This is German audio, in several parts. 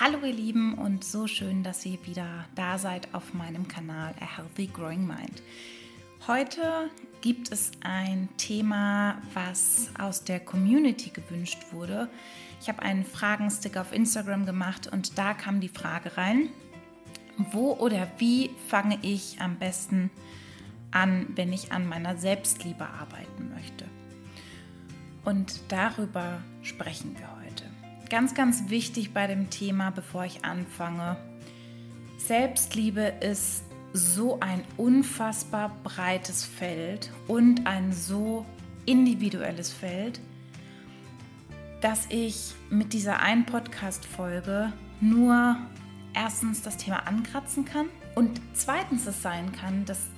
Hallo ihr Lieben und so schön, dass ihr wieder da seid auf meinem Kanal A Healthy Growing Mind. Heute gibt es ein Thema, was aus der Community gewünscht wurde. Ich habe einen Fragenstick auf Instagram gemacht und da kam die Frage rein, wo oder wie fange ich am besten an, wenn ich an meiner Selbstliebe arbeiten möchte? Und darüber sprechen wir heute. Ganz, ganz wichtig bei dem Thema, bevor ich anfange. Selbstliebe ist so ein unfassbar breites Feld und ein so individuelles Feld, dass ich mit dieser einen Podcast-Folge nur erstens das Thema ankratzen kann und zweitens es sein kann, dass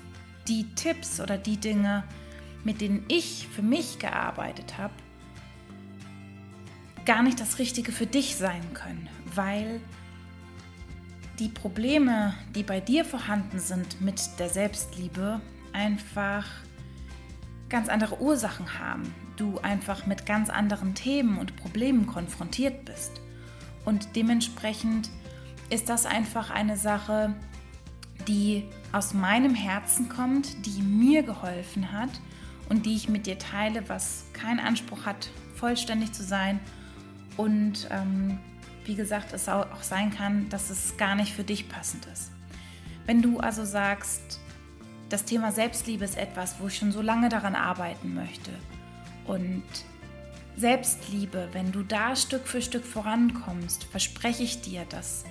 die Tipps oder die Dinge, mit denen ich für mich gearbeitet habe, gar nicht das Richtige für dich sein können, weil die Probleme, die bei dir vorhanden sind mit der Selbstliebe, einfach ganz andere Ursachen haben. Du einfach mit ganz anderen Themen und Problemen konfrontiert bist. Und dementsprechend ist das einfach eine Sache, die aus meinem Herzen kommt, die mir geholfen hat und die ich mit dir teile, was keinen Anspruch hat, vollständig zu sein und ähm, wie gesagt, es auch sein kann, dass es gar nicht für dich passend ist. Wenn du also sagst, das Thema Selbstliebe ist etwas, wo ich schon so lange daran arbeiten möchte und Selbstliebe, wenn du da Stück für Stück vorankommst, verspreche ich dir, dass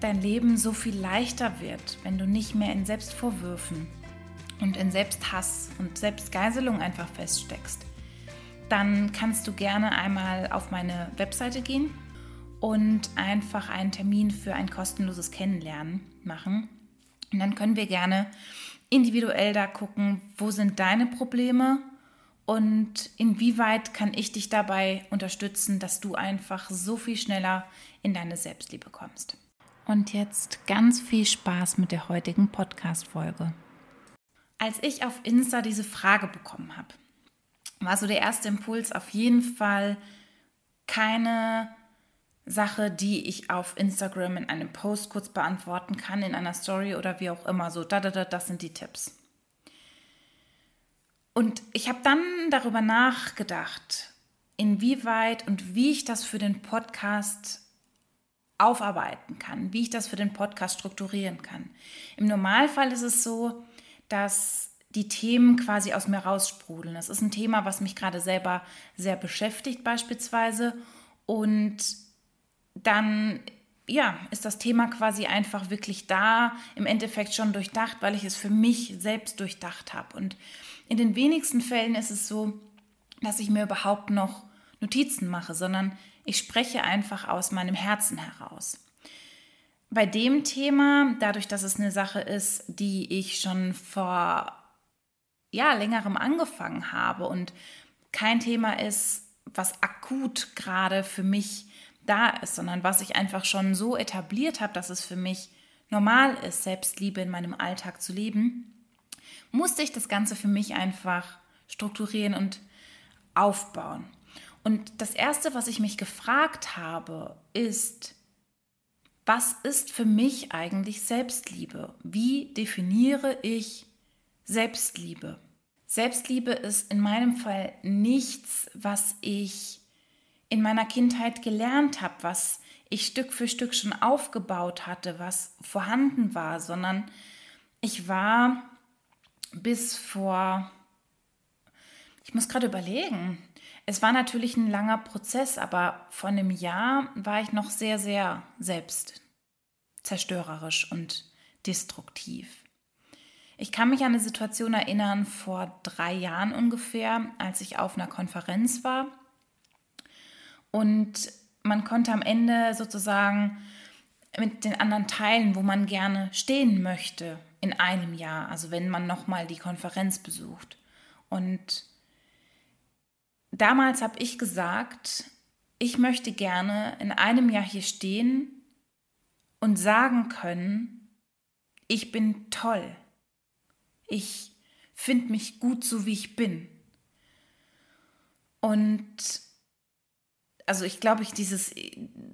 dein Leben so viel leichter wird, wenn du nicht mehr in Selbstvorwürfen und in Selbsthass und Selbstgeiselung einfach feststeckst dann kannst du gerne einmal auf meine Webseite gehen und einfach einen Termin für ein kostenloses Kennenlernen machen. Und dann können wir gerne individuell da gucken, wo sind deine Probleme und inwieweit kann ich dich dabei unterstützen, dass du einfach so viel schneller in deine Selbstliebe kommst. Und jetzt ganz viel Spaß mit der heutigen Podcast-Folge. Als ich auf Insta diese Frage bekommen habe, war so der erste Impuls auf jeden Fall keine Sache, die ich auf Instagram in einem Post kurz beantworten kann, in einer Story oder wie auch immer. So, da, da, da, das sind die Tipps. Und ich habe dann darüber nachgedacht, inwieweit und wie ich das für den Podcast aufarbeiten kann, wie ich das für den Podcast strukturieren kann. Im Normalfall ist es so, dass die Themen quasi aus mir raussprudeln. Das ist ein Thema, was mich gerade selber sehr beschäftigt beispielsweise. Und dann ja, ist das Thema quasi einfach wirklich da, im Endeffekt schon durchdacht, weil ich es für mich selbst durchdacht habe. Und in den wenigsten Fällen ist es so, dass ich mir überhaupt noch Notizen mache, sondern ich spreche einfach aus meinem Herzen heraus. Bei dem Thema, dadurch, dass es eine Sache ist, die ich schon vor ja, längerem angefangen habe und kein Thema ist, was akut gerade für mich da ist, sondern was ich einfach schon so etabliert habe, dass es für mich normal ist, Selbstliebe in meinem Alltag zu leben, musste ich das Ganze für mich einfach strukturieren und aufbauen. Und das Erste, was ich mich gefragt habe, ist, was ist für mich eigentlich Selbstliebe? Wie definiere ich Selbstliebe? Selbstliebe ist in meinem Fall nichts, was ich in meiner Kindheit gelernt habe, was ich Stück für Stück schon aufgebaut hatte, was vorhanden war, sondern ich war bis vor, ich muss gerade überlegen, es war natürlich ein langer Prozess, aber vor einem Jahr war ich noch sehr, sehr selbstzerstörerisch und destruktiv. Ich kann mich an eine Situation erinnern vor drei Jahren ungefähr, als ich auf einer Konferenz war. Und man konnte am Ende sozusagen mit den anderen teilen, wo man gerne stehen möchte in einem Jahr, also wenn man nochmal die Konferenz besucht. Und damals habe ich gesagt, ich möchte gerne in einem Jahr hier stehen und sagen können, ich bin toll. Ich finde mich gut so, wie ich bin. Und also ich glaube, ich dieses,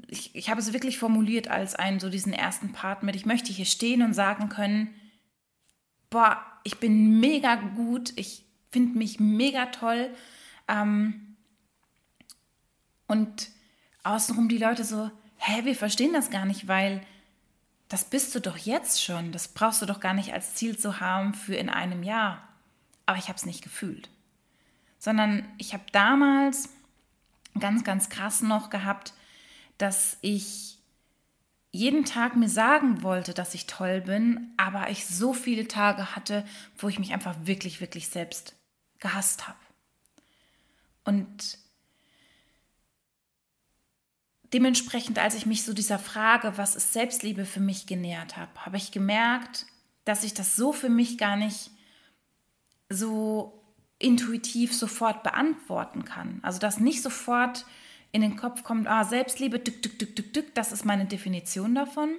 ich, ich habe es wirklich formuliert als einen, so diesen ersten Part mit, ich möchte hier stehen und sagen können, boah, ich bin mega gut, ich finde mich mega toll. Ähm, und außenrum die Leute so, hä, wir verstehen das gar nicht, weil das bist du doch jetzt schon. Das brauchst du doch gar nicht als Ziel zu haben für in einem Jahr. Aber ich habe es nicht gefühlt. Sondern ich habe damals ganz, ganz krass noch gehabt, dass ich jeden Tag mir sagen wollte, dass ich toll bin, aber ich so viele Tage hatte, wo ich mich einfach wirklich, wirklich selbst gehasst habe. Und dementsprechend, als ich mich so dieser Frage, was ist Selbstliebe für mich genähert habe, habe ich gemerkt, dass ich das so für mich gar nicht so intuitiv sofort beantworten kann. Also dass nicht sofort in den Kopf kommt, ah, Selbstliebe, dück, dück, dück, dück, dück, das ist meine Definition davon.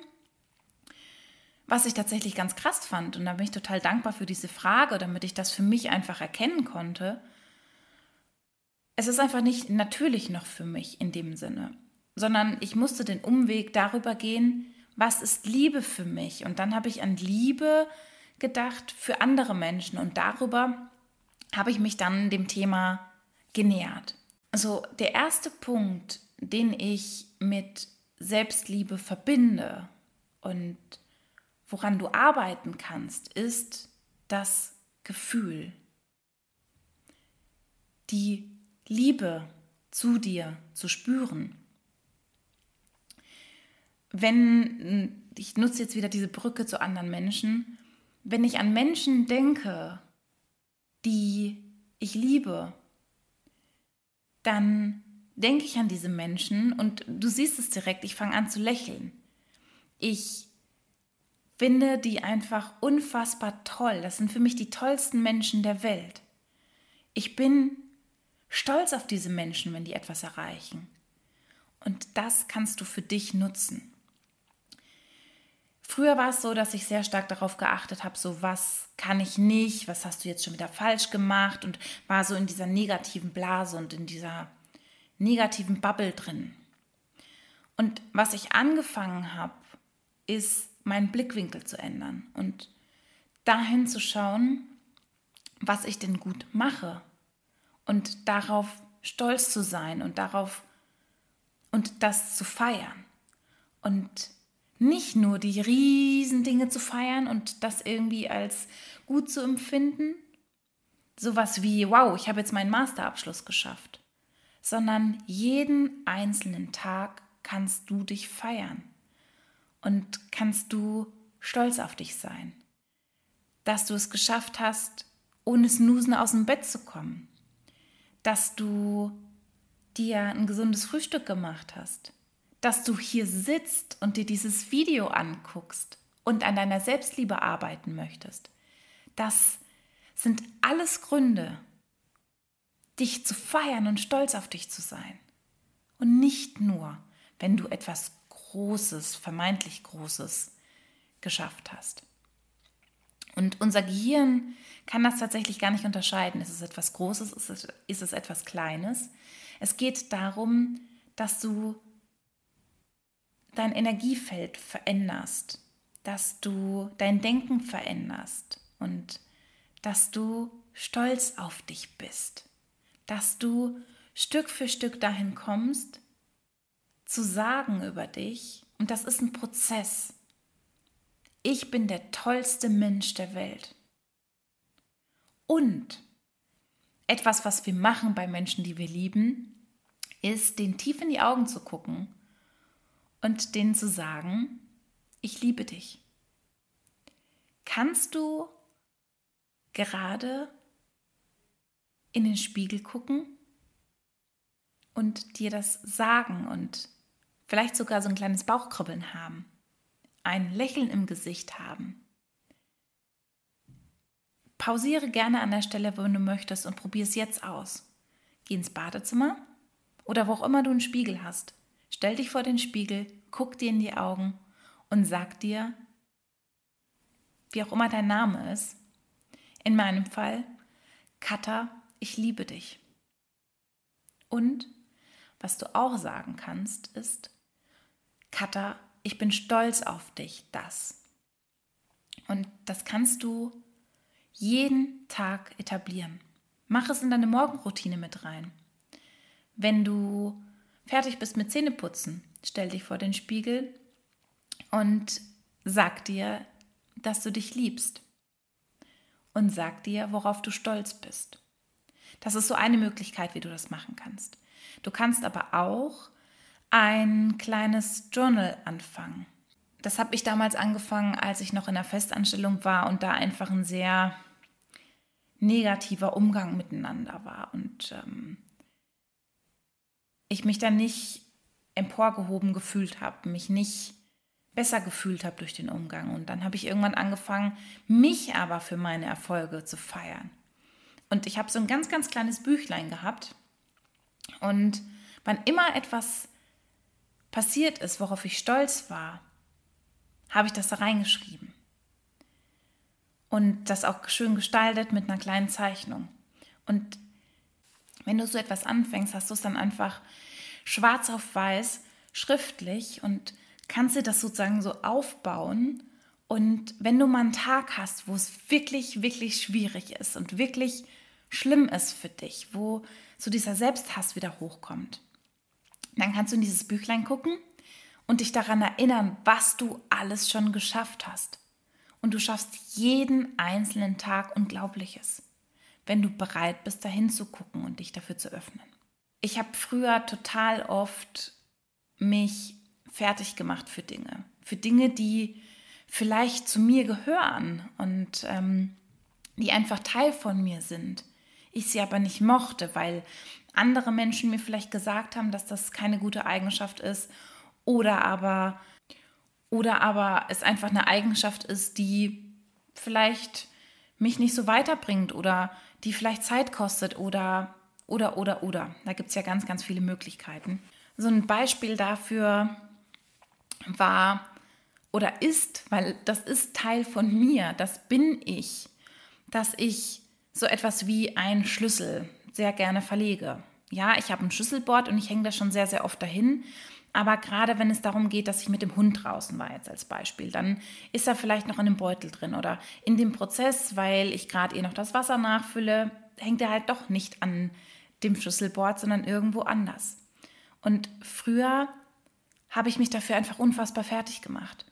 Was ich tatsächlich ganz krass fand, und da bin ich total dankbar für diese Frage, damit ich das für mich einfach erkennen konnte. Es ist einfach nicht natürlich noch für mich in dem Sinne sondern ich musste den Umweg darüber gehen, was ist Liebe für mich? Und dann habe ich an Liebe gedacht für andere Menschen und darüber habe ich mich dann dem Thema genähert. Also der erste Punkt, den ich mit Selbstliebe verbinde und woran du arbeiten kannst, ist das Gefühl. Die Liebe zu dir zu spüren wenn, ich nutze jetzt wieder diese Brücke zu anderen Menschen, wenn ich an Menschen denke, die ich liebe, dann denke ich an diese Menschen und du siehst es direkt, ich fange an zu lächeln. Ich finde die einfach unfassbar toll. Das sind für mich die tollsten Menschen der Welt. Ich bin stolz auf diese Menschen, wenn die etwas erreichen. Und das kannst du für dich nutzen. Früher war es so, dass ich sehr stark darauf geachtet habe, so was kann ich nicht, was hast du jetzt schon wieder falsch gemacht und war so in dieser negativen Blase und in dieser negativen Bubble drin. Und was ich angefangen habe, ist meinen Blickwinkel zu ändern und dahin zu schauen, was ich denn gut mache und darauf stolz zu sein und darauf und das zu feiern. Und nicht nur die Riesendinge zu feiern und das irgendwie als gut zu empfinden, sowas wie, wow, ich habe jetzt meinen Masterabschluss geschafft, sondern jeden einzelnen Tag kannst du dich feiern und kannst du stolz auf dich sein, dass du es geschafft hast, ohne Snoosen aus dem Bett zu kommen, dass du dir ein gesundes Frühstück gemacht hast, dass du hier sitzt und dir dieses Video anguckst und an deiner Selbstliebe arbeiten möchtest. Das sind alles Gründe, dich zu feiern und stolz auf dich zu sein. Und nicht nur, wenn du etwas Großes, vermeintlich Großes geschafft hast. Und unser Gehirn kann das tatsächlich gar nicht unterscheiden. Ist es etwas Großes, ist es, ist es etwas Kleines? Es geht darum, dass du dein Energiefeld veränderst, dass du dein Denken veränderst und dass du stolz auf dich bist, dass du Stück für Stück dahin kommst, zu sagen über dich, und das ist ein Prozess. Ich bin der tollste Mensch der Welt. Und etwas, was wir machen bei Menschen, die wir lieben, ist, den tief in die Augen zu gucken und denen zu sagen, ich liebe dich. Kannst du gerade in den Spiegel gucken und dir das sagen und vielleicht sogar so ein kleines Bauchkribbeln haben, ein Lächeln im Gesicht haben. Pausiere gerne an der Stelle, wenn du möchtest und probier es jetzt aus. Geh ins Badezimmer oder wo auch immer du einen Spiegel hast Stell dich vor den Spiegel, guck dir in die Augen und sag dir, wie auch immer dein Name ist, in meinem Fall, Katha, ich liebe dich. Und Was du auch sagen kannst, ist, Katha, ich bin stolz auf dich, das. Und das kannst du jeden Tag etablieren. Mach es in deine Morgenroutine mit rein. Wenn du fertig bist mit Zähneputzen, stell dich vor den Spiegel und sag dir, dass du dich liebst. Und sag dir, worauf du stolz bist. Das ist so eine Möglichkeit, wie du das machen kannst. Du kannst aber auch ein kleines Journal anfangen. Das habe ich damals angefangen, als ich noch in der Festanstellung war und da einfach ein sehr negativer Umgang miteinander war und ähm, ich mich dann nicht emporgehoben gefühlt habe, mich nicht besser gefühlt habe durch den Umgang. Und dann habe ich irgendwann angefangen, mich aber für meine Erfolge zu feiern. Und ich habe so ein ganz, ganz kleines Büchlein gehabt. Und wann immer etwas passiert ist, worauf ich stolz war, habe ich das da reingeschrieben. Und das auch schön gestaltet mit einer kleinen Zeichnung. Und wenn du so etwas anfängst, hast du es dann einfach schwarz auf weiß, schriftlich und kannst dir das sozusagen so aufbauen. Und wenn du mal einen Tag hast, wo es wirklich, wirklich schwierig ist und wirklich schlimm ist für dich, wo so dieser Selbsthass wieder hochkommt, dann kannst du in dieses Büchlein gucken und dich daran erinnern, was du alles schon geschafft hast. Und du schaffst jeden einzelnen Tag Unglaubliches, wenn du bereit bist, dahin zu gucken und dich dafür zu öffnen. Ich habe früher total oft mich fertig gemacht für Dinge, für Dinge, die vielleicht zu mir gehören und ähm, die einfach Teil von mir sind. Ich sie aber nicht mochte, weil andere Menschen mir vielleicht gesagt haben, dass das keine gute Eigenschaft ist oder aber oder aber es einfach eine Eigenschaft ist, die vielleicht mich nicht so weiterbringt oder die vielleicht Zeit kostet oder oder oder oder. Da gibt es ja ganz, ganz viele Möglichkeiten. So ein Beispiel dafür war oder ist, weil das ist Teil von mir, das bin ich, dass ich so etwas wie einen Schlüssel sehr gerne verlege. Ja, ich habe ein Schlüsselboard und ich hänge das schon sehr, sehr oft dahin. Aber gerade wenn es darum geht, dass ich mit dem Hund draußen war, jetzt als Beispiel, dann ist er vielleicht noch in einem Beutel drin oder in dem Prozess, weil ich gerade ihr noch das Wasser nachfülle, hängt er halt doch nicht an dem Schlüsselboard, sondern irgendwo anders. Und früher habe ich mich dafür einfach unfassbar fertig gemacht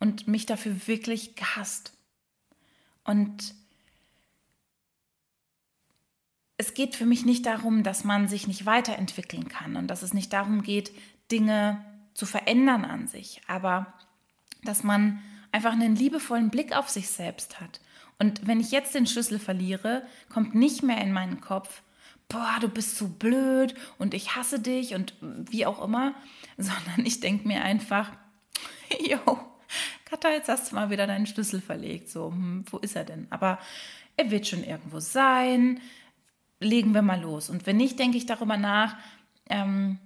und mich dafür wirklich gehasst. Und es geht für mich nicht darum, dass man sich nicht weiterentwickeln kann und dass es nicht darum geht, Dinge zu verändern an sich, aber dass man einfach einen liebevollen Blick auf sich selbst hat. Und wenn ich jetzt den Schlüssel verliere, kommt nicht mehr in meinen Kopf, boah, du bist so blöd und ich hasse dich und wie auch immer, sondern ich denke mir einfach, jo, Katha, jetzt hast du mal wieder deinen Schlüssel verlegt. So, hm, wo ist er denn? Aber er wird schon irgendwo sein. Legen wir mal los. Und wenn nicht, denke ich darüber nach, ähm,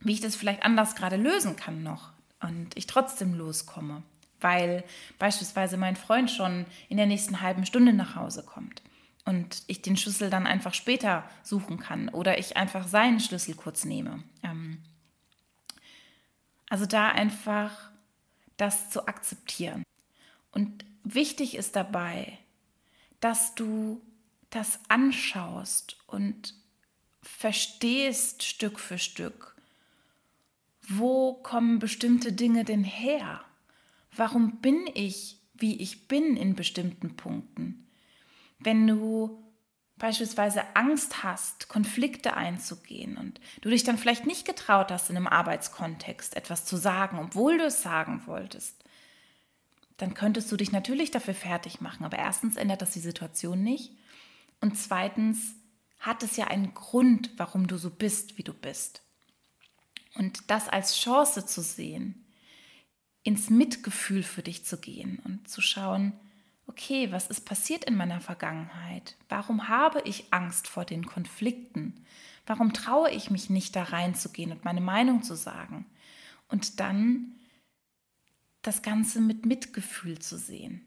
wie ich das vielleicht anders gerade lösen kann noch und ich trotzdem loskomme, weil beispielsweise mein Freund schon in der nächsten halben Stunde nach Hause kommt und ich den Schlüssel dann einfach später suchen kann oder ich einfach seinen Schlüssel kurz nehme. Ähm, also da einfach das zu akzeptieren. Und wichtig ist dabei, dass du das anschaust und verstehst Stück für Stück, wo kommen bestimmte Dinge denn her? Warum bin ich, wie ich bin in bestimmten Punkten? Wenn du beispielsweise Angst hast, Konflikte einzugehen und du dich dann vielleicht nicht getraut hast, in einem Arbeitskontext etwas zu sagen, obwohl du es sagen wolltest, dann könntest du dich natürlich dafür fertig machen. Aber erstens ändert das die Situation nicht. Und zweitens hat es ja einen Grund, warum du so bist, wie du bist. Und das als Chance zu sehen, ins Mitgefühl für dich zu gehen und zu schauen, okay, was ist passiert in meiner Vergangenheit? Warum habe ich Angst vor den Konflikten? Warum traue ich mich nicht da reinzugehen und meine Meinung zu sagen? Und dann das Ganze mit Mitgefühl zu sehen.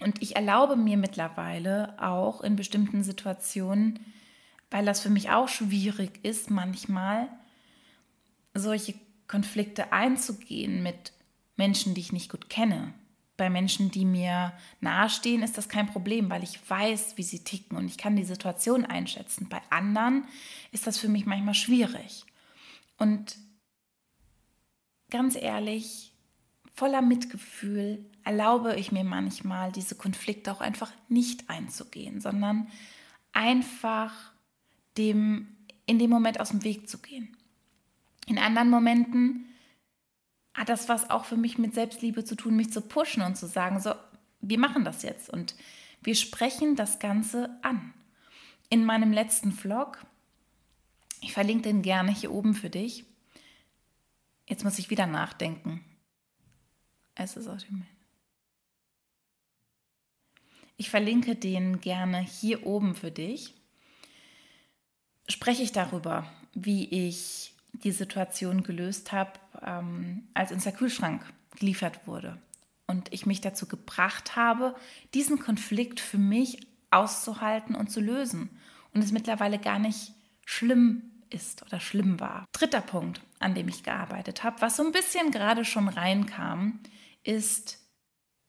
Und ich erlaube mir mittlerweile auch in bestimmten Situationen weil das für mich auch schwierig ist, manchmal solche Konflikte einzugehen mit Menschen, die ich nicht gut kenne. Bei Menschen, die mir nahestehen, ist das kein Problem, weil ich weiß, wie sie ticken und ich kann die Situation einschätzen. Bei anderen ist das für mich manchmal schwierig. Und ganz ehrlich, voller Mitgefühl erlaube ich mir manchmal, diese Konflikte auch einfach nicht einzugehen, sondern einfach dem in dem Moment aus dem Weg zu gehen. In anderen Momenten hat das was auch für mich mit Selbstliebe zu tun, mich zu pushen und zu sagen, so, wir machen das jetzt und wir sprechen das Ganze an. In meinem letzten Vlog, ich verlinke den gerne hier oben für dich. Jetzt muss ich wieder nachdenken. Es ist auch die Ich verlinke den gerne hier oben für dich. Spreche ich darüber, wie ich die Situation gelöst habe, ähm, als unser Kühlschrank geliefert wurde. Und ich mich dazu gebracht habe, diesen Konflikt für mich auszuhalten und zu lösen. Und es mittlerweile gar nicht schlimm ist oder schlimm war. Dritter Punkt, an dem ich gearbeitet habe, was so ein bisschen gerade schon reinkam, ist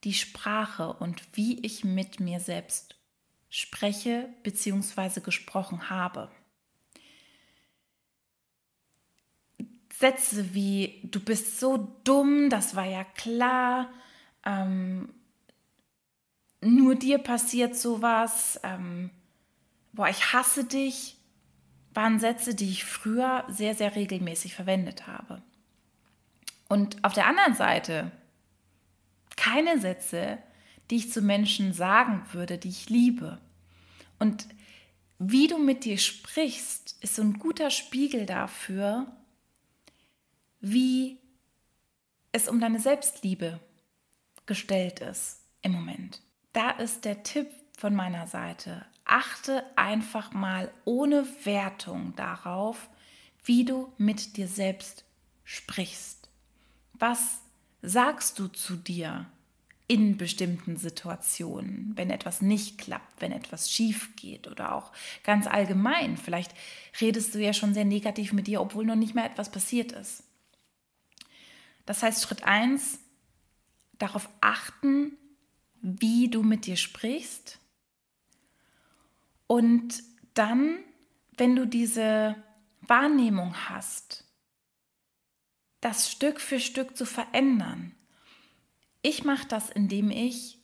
die Sprache und wie ich mit mir selbst spreche bzw. gesprochen habe. Sätze wie, du bist so dumm, das war ja klar, ähm, nur dir passiert sowas, ähm, boah, ich hasse dich, waren Sätze, die ich früher sehr, sehr regelmäßig verwendet habe. Und auf der anderen Seite keine Sätze, die ich zu Menschen sagen würde, die ich liebe. Und wie du mit dir sprichst, ist so ein guter Spiegel dafür, wie es um deine Selbstliebe gestellt ist im Moment. Da ist der Tipp von meiner Seite. Achte einfach mal ohne Wertung darauf, wie du mit dir selbst sprichst. Was sagst du zu dir in bestimmten Situationen, wenn etwas nicht klappt, wenn etwas schief geht oder auch ganz allgemein. Vielleicht redest du ja schon sehr negativ mit dir, obwohl noch nicht mehr etwas passiert ist. Das heißt, Schritt 1, darauf achten, wie du mit dir sprichst. Und dann, wenn du diese Wahrnehmung hast, das Stück für Stück zu verändern. Ich mache das, indem ich,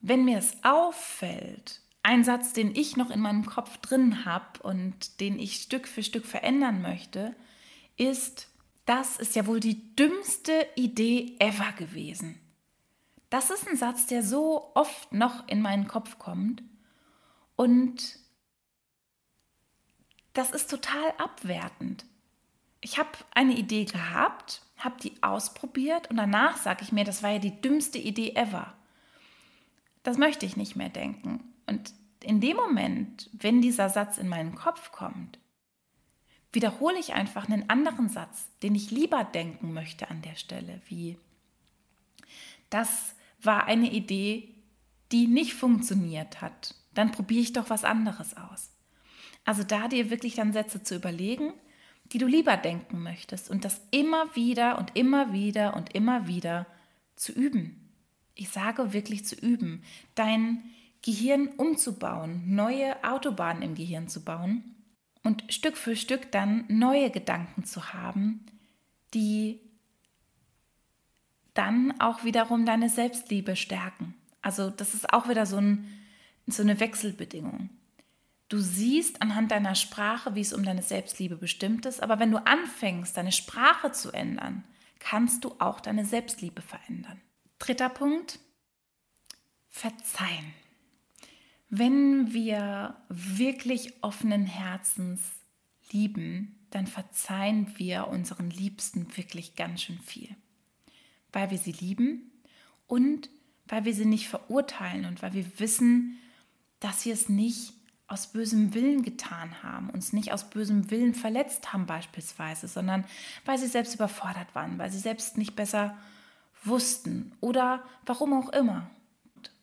wenn mir es auffällt, ein Satz, den ich noch in meinem Kopf drin habe und den ich Stück für Stück verändern möchte, ist, das ist ja wohl die dümmste Idee ever gewesen. Das ist ein Satz, der so oft noch in meinen Kopf kommt und das ist total abwertend. Ich habe eine Idee gehabt, habe die ausprobiert und danach sage ich mir, das war ja die dümmste Idee ever. Das möchte ich nicht mehr denken. Und in dem Moment, wenn dieser Satz in meinen Kopf kommt, wiederhole ich einfach einen anderen Satz, den ich lieber denken möchte an der Stelle, wie das war eine Idee, die nicht funktioniert hat. Dann probiere ich doch was anderes aus. Also da dir wirklich dann Sätze zu überlegen, die du lieber denken möchtest und das immer wieder und immer wieder und immer wieder zu üben. Ich sage wirklich zu üben, dein Gehirn umzubauen, neue Autobahnen im Gehirn zu bauen und Stück für Stück dann neue Gedanken zu haben, die dann auch wiederum deine Selbstliebe stärken. Also das ist auch wieder so, ein, so eine Wechselbedingung. Du siehst anhand deiner Sprache, wie es um deine Selbstliebe bestimmt ist, aber wenn du anfängst, deine Sprache zu ändern, kannst du auch deine Selbstliebe verändern. Dritter Punkt, verzeihen. Wenn wir wirklich offenen Herzens lieben, dann verzeihen wir unseren Liebsten wirklich ganz schön viel. Weil wir sie lieben und weil wir sie nicht verurteilen und weil wir wissen, dass sie es nicht aus bösem Willen getan haben, uns nicht aus bösem Willen verletzt haben beispielsweise, sondern weil sie selbst überfordert waren, weil sie selbst nicht besser wussten oder warum auch immer.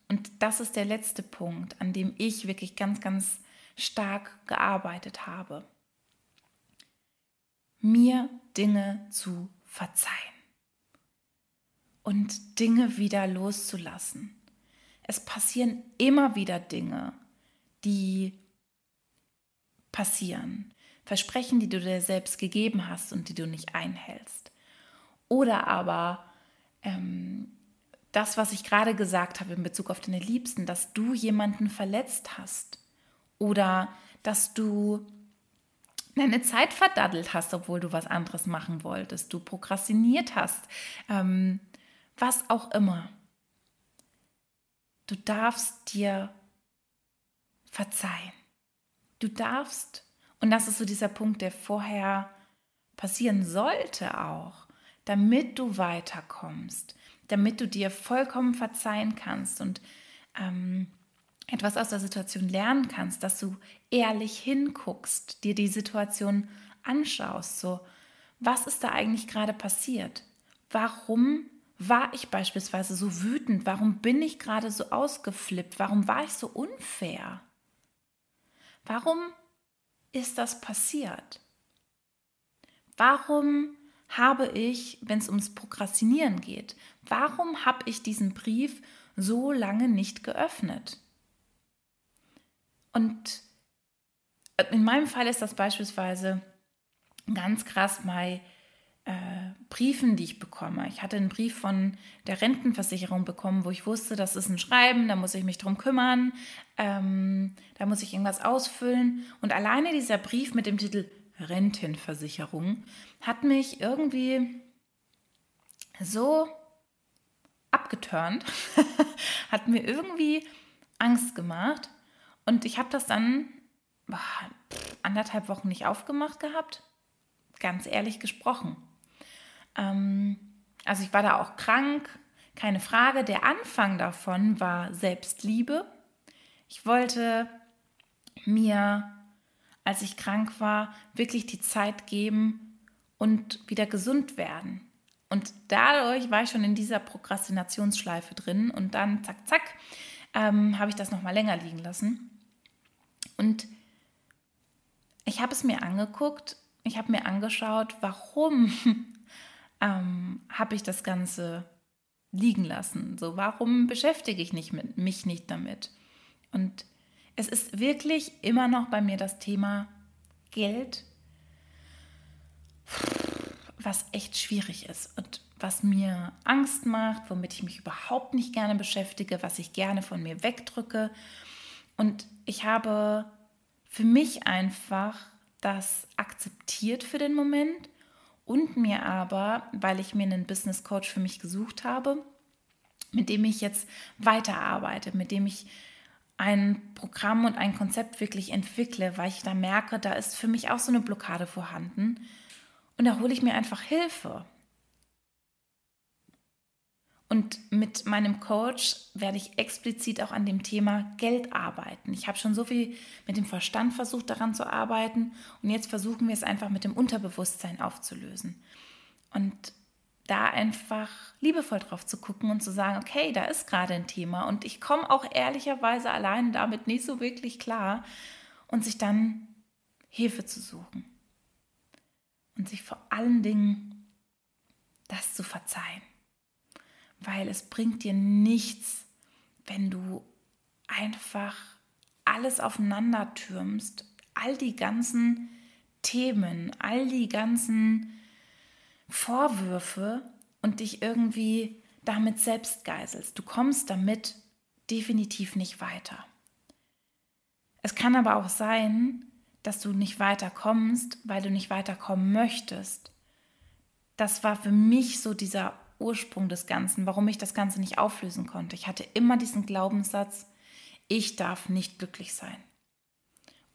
Und das ist der letzte Punkt, an dem ich wirklich ganz, ganz stark gearbeitet habe. Mir Dinge zu verzeihen und Dinge wieder loszulassen. Es passieren immer wieder Dinge, die passieren. Versprechen, die du dir selbst gegeben hast und die du nicht einhältst. Oder aber ähm, das, was ich gerade gesagt habe in Bezug auf deine Liebsten, dass du jemanden verletzt hast. Oder dass du deine Zeit verdaddelt hast, obwohl du was anderes machen wolltest. Du prokrastiniert hast. Ähm, was auch immer. Du darfst dir verzeihen. Du darfst, und das ist so dieser Punkt, der vorher passieren sollte auch, damit du weiterkommst, damit du dir vollkommen verzeihen kannst und ähm, etwas aus der Situation lernen kannst, dass du ehrlich hinguckst, dir die Situation anschaust, so, was ist da eigentlich gerade passiert? Warum war ich beispielsweise so wütend? Warum bin ich gerade so ausgeflippt? Warum war ich so unfair? Warum ist das passiert? Warum habe ich, wenn es ums Prokrastinieren geht, warum habe ich diesen Brief so lange nicht geöffnet? Und in meinem Fall ist das beispielsweise ganz krass bei äh, Briefen, die ich bekomme. Ich hatte einen Brief von der Rentenversicherung bekommen, wo ich wusste, das ist ein Schreiben, da muss ich mich drum kümmern, ähm, da muss ich irgendwas ausfüllen. Und alleine dieser Brief mit dem Titel Rentenversicherung hat mich irgendwie so abgeturnt, hat mir irgendwie Angst gemacht. Und ich habe das dann boah, anderthalb Wochen nicht aufgemacht gehabt, ganz ehrlich gesprochen. Ähm, also ich war da auch krank, keine Frage. Der Anfang davon war Selbstliebe. Ich wollte mir, als ich krank war, wirklich die Zeit geben und wieder gesund werden. Und dadurch war ich schon in dieser Prokrastinationsschleife drin und dann zack, zack, ähm, habe ich das nochmal länger liegen lassen. Und ich habe es mir angeguckt, ich habe mir angeschaut, warum ähm, habe ich das Ganze liegen lassen? So, warum beschäftige ich nicht mit, mich nicht damit? Und es ist wirklich immer noch bei mir das Thema Geld, was echt schwierig ist und was mir Angst macht, womit ich mich überhaupt nicht gerne beschäftige, was ich gerne von mir wegdrücke. Und ich habe für mich einfach das akzeptiert für den Moment und mir aber, weil ich mir einen Business Coach für mich gesucht habe, mit dem ich jetzt weiterarbeite, mit dem ich ein Programm und ein Konzept wirklich entwickle, weil ich da merke, da ist für mich auch so eine Blockade vorhanden. Und da hole ich mir einfach Hilfe. Und mit meinem Coach werde ich explizit auch an dem Thema Geld arbeiten. Ich habe schon so viel mit dem Verstand versucht daran zu arbeiten und jetzt versuchen wir es einfach mit dem Unterbewusstsein aufzulösen. Und da einfach liebevoll drauf zu gucken und zu sagen, okay, da ist gerade ein Thema und ich komme auch ehrlicherweise allein damit nicht so wirklich klar und sich dann Hilfe zu suchen und sich vor allen Dingen das zu verzeihen. Weil es bringt dir nichts, wenn du einfach alles aufeinander türmst, all die ganzen Themen, all die ganzen Vorwürfe und dich irgendwie damit selbst geiselst. Du kommst damit definitiv nicht weiter. Es kann aber auch sein, dass du nicht weiterkommst, weil du nicht weiterkommen möchtest. Das war für mich so dieser Ursprung des Ganzen, warum ich das Ganze nicht auflösen konnte. Ich hatte immer diesen Glaubenssatz, ich darf nicht glücklich sein.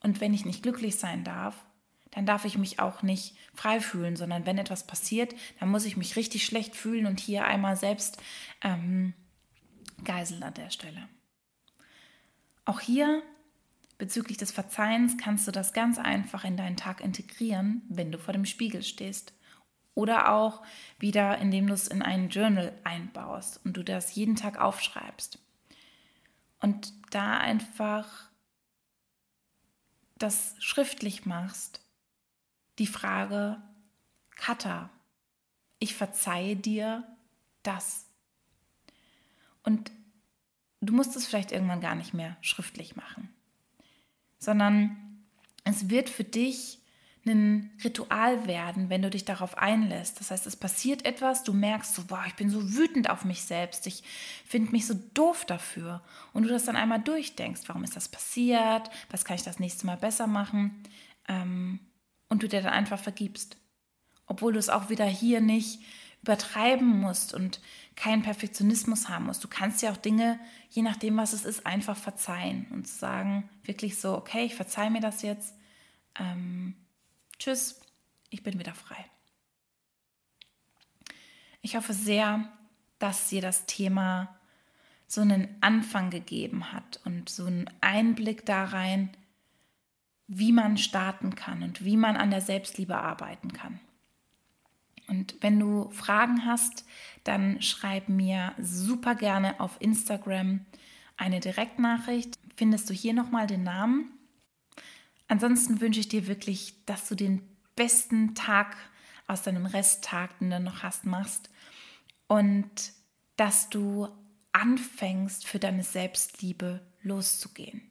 Und wenn ich nicht glücklich sein darf, dann darf ich mich auch nicht frei fühlen, sondern wenn etwas passiert, dann muss ich mich richtig schlecht fühlen und hier einmal selbst ähm, geiseln an der Stelle. Auch hier bezüglich des Verzeihens kannst du das ganz einfach in deinen Tag integrieren, wenn du vor dem Spiegel stehst. Oder auch wieder, indem du es in einen Journal einbaust und du das jeden Tag aufschreibst. Und da einfach das schriftlich machst, die Frage, Kata, ich verzeihe dir das. Und du musst es vielleicht irgendwann gar nicht mehr schriftlich machen, sondern es wird für dich ein Ritual werden, wenn du dich darauf einlässt. Das heißt, es passiert etwas, du merkst so, boah, ich bin so wütend auf mich selbst, ich finde mich so doof dafür. Und du das dann einmal durchdenkst, warum ist das passiert, was kann ich das nächste Mal besser machen ähm, und du dir dann einfach vergibst. Obwohl du es auch wieder hier nicht übertreiben musst und keinen Perfektionismus haben musst. Du kannst ja auch Dinge, je nachdem, was es ist, einfach verzeihen und sagen wirklich so, okay, ich verzeihe mir das jetzt. Ähm, tschüss, ich bin wieder frei. Ich hoffe sehr, dass dir das Thema so einen Anfang gegeben hat und so einen Einblick da rein, wie man starten kann und wie man an der Selbstliebe arbeiten kann. Und wenn du Fragen hast, dann schreib mir super gerne auf Instagram eine Direktnachricht. Findest du hier nochmal den Namen? Ansonsten wünsche ich dir wirklich, dass du den besten Tag aus deinem Resttag, den du noch hast, machst und dass du anfängst, für deine Selbstliebe loszugehen.